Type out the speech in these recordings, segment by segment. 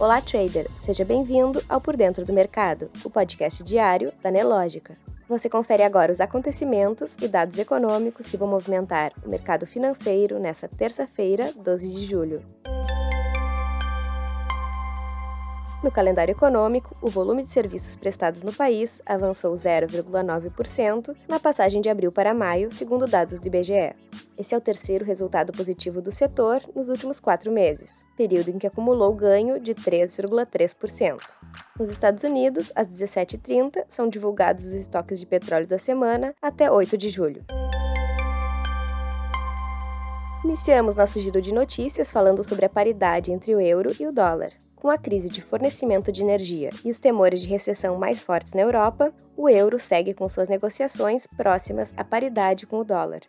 Olá, trader! Seja bem-vindo ao Por Dentro do Mercado, o podcast diário da Nelógica. Você confere agora os acontecimentos e dados econômicos que vão movimentar o mercado financeiro nesta terça-feira, 12 de julho. No calendário econômico, o volume de serviços prestados no país avançou 0,9% na passagem de abril para maio, segundo dados do IBGE. Esse é o terceiro resultado positivo do setor nos últimos quatro meses, período em que acumulou ganho de 3,3%. Nos Estados Unidos, às 17h30, são divulgados os estoques de petróleo da semana até 8 de julho. Iniciamos nosso giro de notícias falando sobre a paridade entre o euro e o dólar. Com a crise de fornecimento de energia e os temores de recessão mais fortes na Europa, o euro segue com suas negociações próximas à paridade com o dólar.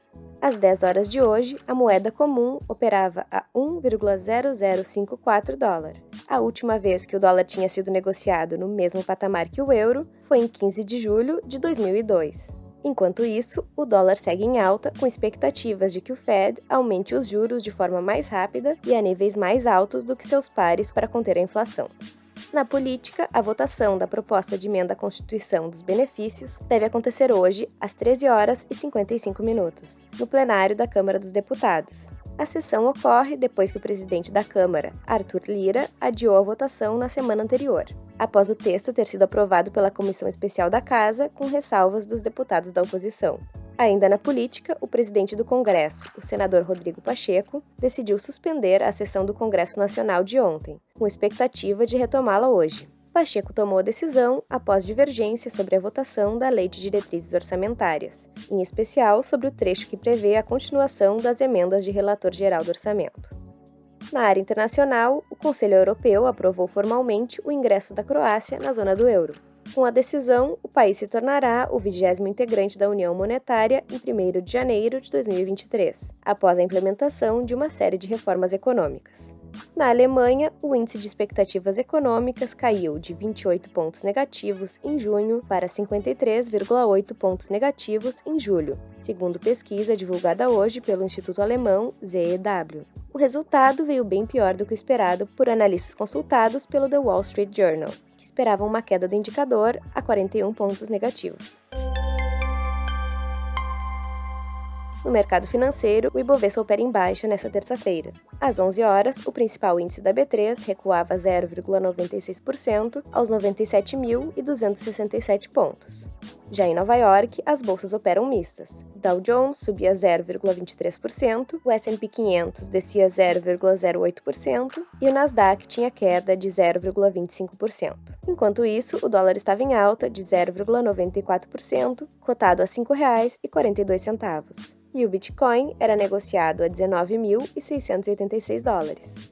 Às 10 horas de hoje, a moeda comum operava a 1,0054 dólar. A última vez que o dólar tinha sido negociado no mesmo patamar que o euro foi em 15 de julho de 2002. Enquanto isso, o dólar segue em alta, com expectativas de que o Fed aumente os juros de forma mais rápida e a níveis mais altos do que seus pares para conter a inflação. Na política, a votação da proposta de emenda à Constituição dos benefícios deve acontecer hoje, às 13 horas e 55 minutos, no plenário da Câmara dos Deputados. A sessão ocorre depois que o presidente da Câmara, Arthur Lira, adiou a votação na semana anterior, após o texto ter sido aprovado pela Comissão Especial da Casa, com ressalvas dos deputados da oposição. Ainda na política, o presidente do Congresso, o senador Rodrigo Pacheco, decidiu suspender a sessão do Congresso Nacional de ontem, com expectativa de retomá-la hoje. Pacheco tomou a decisão após divergência sobre a votação da Lei de Diretrizes Orçamentárias, em especial sobre o trecho que prevê a continuação das emendas de relator geral do orçamento. Na área internacional, o Conselho Europeu aprovou formalmente o ingresso da Croácia na zona do euro. Com a decisão, o país se tornará o vigésimo integrante da União Monetária em 1 de janeiro de 2023, após a implementação de uma série de reformas econômicas. Na Alemanha, o índice de expectativas econômicas caiu de 28 pontos negativos em junho para 53,8 pontos negativos em julho, segundo pesquisa divulgada hoje pelo Instituto Alemão ZEW. O resultado veio bem pior do que o esperado por analistas consultados pelo The Wall Street Journal, que esperavam uma queda do indicador a 41 pontos negativos. No mercado financeiro, o Ibovespa opera em baixa nesta terça-feira. Às 11 horas, o principal índice da B3 recuava 0,96% aos 97.267 pontos. Já em Nova York, as bolsas operam mistas. Dow Jones subia 0,23%, o S&P 500 descia 0,08% e o Nasdaq tinha queda de 0,25%. Enquanto isso, o dólar estava em alta de 0,94%, cotado a R$ 5,42 e o Bitcoin era negociado a 19.686 dólares.